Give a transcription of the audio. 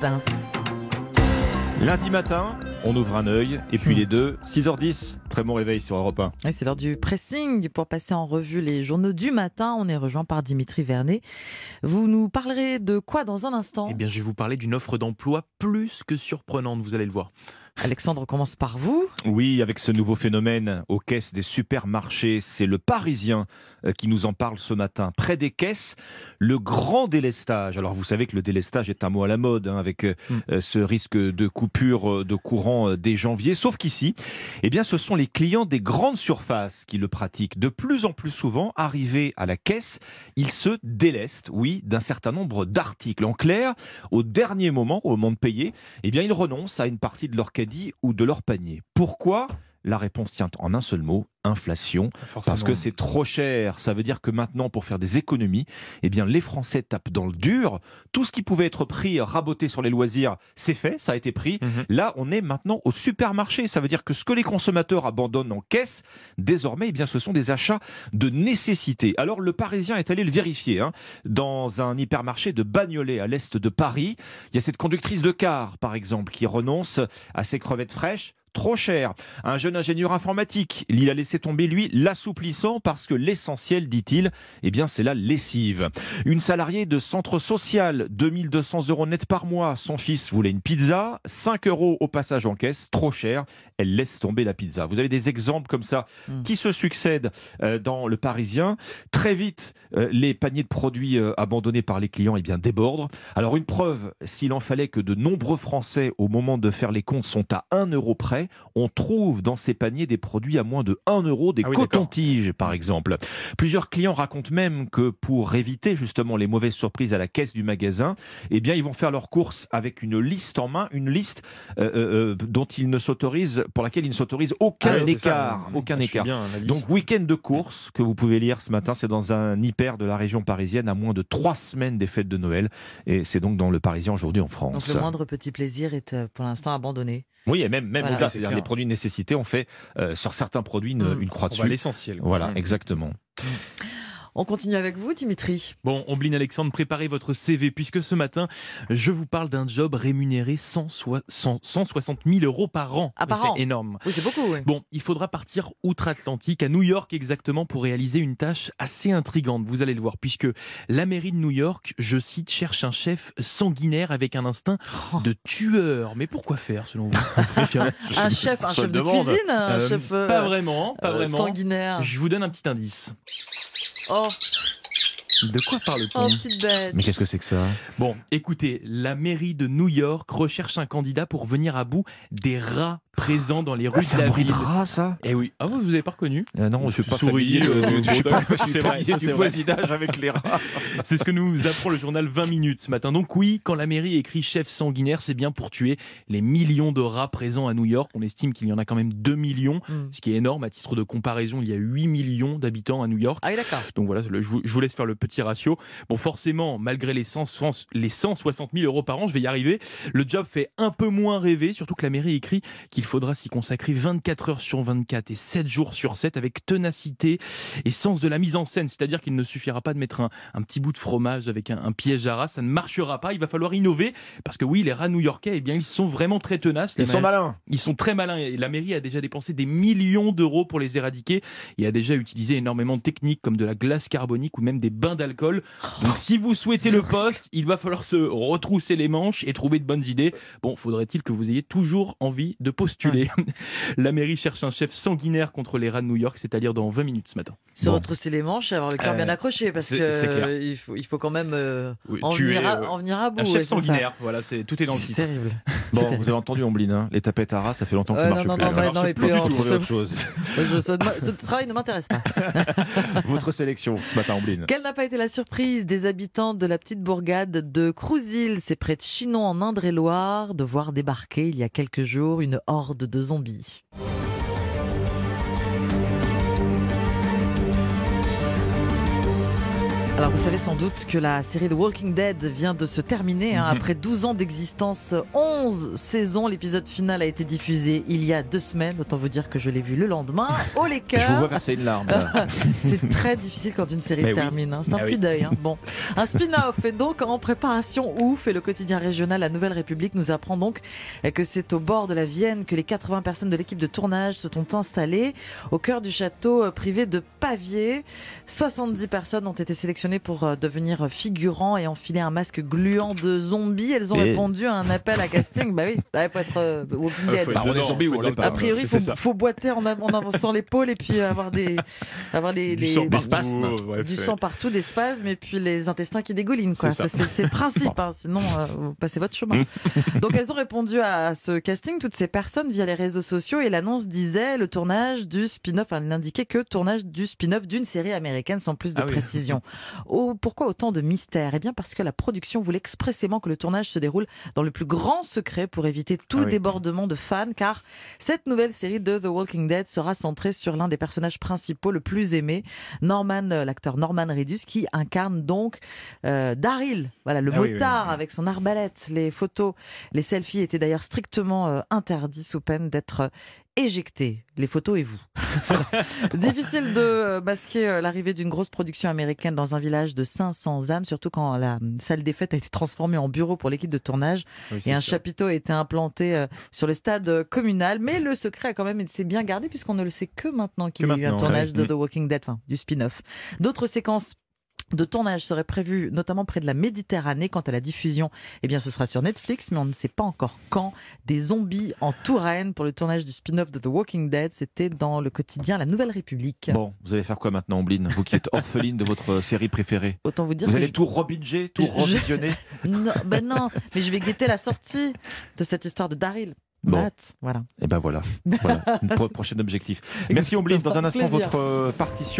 Ben. Lundi matin, on ouvre un œil et puis les deux, 6h10, très bon réveil sur Europe 1. Oui, c'est l'heure du pressing pour passer en revue les journaux du matin. On est rejoint par Dimitri Vernet. Vous nous parlerez de quoi dans un instant? Eh bien, je vais vous parler d'une offre d'emploi plus que surprenante, vous allez le voir. Alexandre commence par vous. Oui, avec ce nouveau phénomène aux caisses des supermarchés, c'est le Parisien euh, qui nous en parle ce matin. Près des caisses, le grand délestage. Alors vous savez que le délestage est un mot à la mode, hein, avec euh, Mm. euh, ce risque de coupure de courant dès janvier. Sauf qu'ici, eh bien, ce sont les clients des grandes surfaces qui le pratiquent. De plus en plus souvent, arrivés à la caisse, ils se délestent, oui, d'un certain nombre d'articles. En clair, au dernier moment, au moment de payer, eh bien, ils renoncent à une partie de leur ou de leur panier. Pourquoi La réponse tient en un seul mot, inflation. Parce que c'est trop cher. Ça veut dire que maintenant, pour faire des économies, eh bien, les Français tapent dans le dur. Tout ce qui pouvait être pris, raboté sur les loisirs, c'est fait, ça a été pris. Mhm. Là, on est maintenant au supermarché. Ça veut dire que ce que les consommateurs abandonnent en caisse, désormais, eh bien, ce sont des achats de nécessité. Alors, le Parisien est allé le vérifier. hein. Dans un hypermarché de Bagnolet, à l'est de Paris, il y a cette conductrice de car, par exemple, qui renonce à ses crevettes fraîches trop cher. Un jeune ingénieur informatique, il a laissé tomber, lui, l'assouplissant parce que l'essentiel, dit-il, eh bien, c'est la lessive. Une salariée de centre social, 2200 euros net par mois. Son fils voulait une pizza, 5 euros au passage en caisse, trop cher. Elle laisse tomber la pizza. Vous avez des exemples comme ça Mm. qui se succèdent euh, dans le Parisien. Très vite, euh, les paniers de produits euh, abandonnés par les clients eh bien, débordent. Alors, une preuve, s'il en fallait que de nombreux Français, au moment de faire les comptes, sont à 1 euro près, on trouve dans ces paniers des produits à moins de 1 euro, des Ah oui, cotons-tiges par exemple. Plusieurs clients racontent même que pour éviter justement les mauvaises surprises à la caisse du magasin, eh bien ils vont faire leurs courses avec une liste en main, une liste euh, euh, dont ils ne s'autorisent, pour laquelle ils ne s'autorisent aucun Ah ça, écart, aucun écart. bien Donc week-end de courses que vous pouvez lire ce matin, c'est dans un hyper de la région parisienne à moins de trois semaines des fêtes de Noël et c'est donc dans le Parisien aujourd'hui en France. Donc le moindre petit plaisir est euh, pour l'instant abandonné. Oui, et même, même Voilà. au-delà, c'est-à-dire les produits de nécessité, on fait euh, sur certains produits une, Mm. une croix dessus. l'essentiel. Voilà, Mm. exactement. On continue avec vous, Dimitri. Bon, Ombline Alexandre, préparez votre CV puisque ce matin, je vous parle d'un job rémunéré 100 soi- 100 160 000 euros par an. Ah. C'est énorme. Oui, c'est beaucoup. oui. Bon, il faudra partir outre-Atlantique, à New York exactement, pour réaliser une tâche assez intrigante. Vous allez le voir, puisque la mairie de New York, je cite, cherche un chef sanguinaire avec un instinct Oh. de tueur. Mais pourquoi faire, selon vous? Tiens, Un chef, un chef de demande. cuisine, un euh, chef euh, Pas vraiment, pas euh, vraiment. sanguinaire. Je vous donne un petit indice. Oh, De quoi parle-t-on oh, petite bête. Mais qu'est-ce que c'est que ça? Bon, écoutez, la mairie de New York recherche un candidat pour venir à bout des rats présents dans les rues C'est de un la bruit de ville. rat, ça Eh oui. Ah, vous vous avez pas reconnu Ah Non, je suis Tu pas familier, du. C'est c'est voisinage avec les rats. C'est ce que nous apprend le journal 20 minutes ce matin. Donc oui, quand la mairie écrit chef sanguinaire, c'est bien pour tuer les millions de rats présents à New York. On estime qu'il y en a quand même 2 millions, Hmm. ce qui est énorme. À titre de comparaison, il y a 8 millions d'habitants à New York. Ah d'accord. Donc voilà, je vous, je vous laisse faire le petit ratio. Bon, forcément, malgré les, 100 les 160 000 euros par an, je vais y arriver. Le job fait un peu moins rêver, surtout que la mairie écrit qu'il faudra s'y consacrer 24 heures sur 24 et 7 jours sur 7 avec ténacité et sens de la mise en scène. C'est-à-dire qu'il ne suffira pas de mettre un, un petit bout de fromage avec un, un piège à rat, ça ne marchera pas. Il va falloir innover parce que oui, les rats new-yorkais, eh bien, ils sont vraiment très tenaces. Ils sont ma- malins. ils sont très malins et la mairie a déjà dépensé des millions d'euros pour les éradiquer et a déjà utilisé énormément de techniques comme de la glace carbonique ou même des bains d'alcool. Donc si vous souhaitez le poste, il va falloir se retrousser les manches et trouver de bonnes idées. Bon, faudrait-il que vous ayez toujours envie de postuler. La mairie cherche un chef sanguinaire contre les rats de New York, c'est à dire dans 20 minutes ce matin. Se Bon. retrousser les manches et avoir le cœur Euh, bien accroché parce que euh, il faut, il faut quand même euh, Oui, en, tuer, venir à, euh, en venir à bout. Un chef sanguinaire, voilà, c'est tout est dans le C'est titre. terrible. Bon, vous avez entendu Ombline, hein les tapettes à rats, ça fait longtemps que ça Ouais, marche non, plus. non, Ça marche non, et plus autre chose. Je- ça ne- ce travail ne m'intéresse pas. Votre sélection ce matin, Ombline. Quelle n'a pas été la surprise des habitants de la petite bourgade de Crouzil, c'est près de Chinon en Indre-et-Loire, de voir débarquer il y a quelques jours une horde de zombies. Alors vous savez sans doute que la série The Walking Dead vient de se terminer. Hein. Mhm. Après 12 ans d'existence, 11 saisons, l'épisode final a été diffusé il y a deux semaines. Autant vous dire que je l'ai vu le lendemain au les Je vous vois verser une larme. C'est très difficile quand une série Mais se oui. termine. hein. C'est un Ah petit oui. deuil. hein. Bon, un spin-off est donc en préparation. Ouf et le quotidien régional La Nouvelle République nous apprend donc que c'est au bord de la Vienne que les 80 personnes de l'équipe de tournage se sont installées au cœur du château euh, privé de Pavier. 70 personnes ont été sélectionnées pour euh, devenir figurants et enfiler un masque gluant de zombies. Elles ont Et- répondu à un appel à casting. bah oui, il faut être euh, Walking Euh, Dead. Bah, on est zombie ou on l'est pas. A priori, il faut, boiter en, av- en avançant l'épaule et puis euh, avoir des, avoir les, Du les- sang des- spasmes. euh, du ouais. sang partout, des spasmes et puis les intestins qui dégoulinent. quoi. C'est le principe, hein. sinon euh, vous passez votre chemin. Donc elles ont répondu à ce casting, toutes ces personnes, via les réseaux sociaux et l'annonce disait le tournage du spin-off, enfin, elle n'indiquait que tournage du spin-off d'une série américaine sans plus de Ah oui. précision. Oh, pourquoi autant de mystère Eh bien parce que la production voulait expressément que le tournage se déroule dans le plus grand secret pour éviter tout Ah oui. débordement de fans, car cette nouvelle série de The Walking Dead sera centrée sur l'un des personnages principaux le plus aimé, Norman, euh, l'acteur Norman Reedus, qui incarne donc euh, Daryl, voilà le Ah oui, motard oui. avec son arbalète. Les photos, les selfies étaient d'ailleurs strictement euh, interdits sous peine d'être éjectés. Les photos et vous. Difficile de euh, masquer euh, l'arrivée d'une grosse production américaine dans un village de 500 âmes, surtout quand la euh, salle des fêtes a été transformée en bureau pour l'équipe de tournage Oui, et un sûr. chapiteau a été implanté sur le stade communal. Mais le secret a quand même été bien gardé puisqu'on ne le sait que maintenant qu'il y a eu un tournage de Mm. The Walking Dead, enfin du spin-off. D'autres séquences de tournage seraient prévues notamment près de la Méditerranée. Quant à la diffusion, eh bien ce sera sur Netflix, mais on ne sait pas encore quand. Des zombies en Touraine pour le tournage du spin-off de The Walking Dead, c'était dans le quotidien La Nouvelle République. Bon, vous allez faire quoi maintenant, Ombline? Vous qui êtes orpheline de votre série préférée. Autant vous dire Vous que allez je- tout rebinger, tout je- revisionner non, ben non, mais je vais guetter la sortie de cette histoire de Daryl. Bon. Matt, voilà. Et ben voilà, voilà, pro- prochain objectif. Merci Ombline, dans un instant Plaisir. votre euh, partition.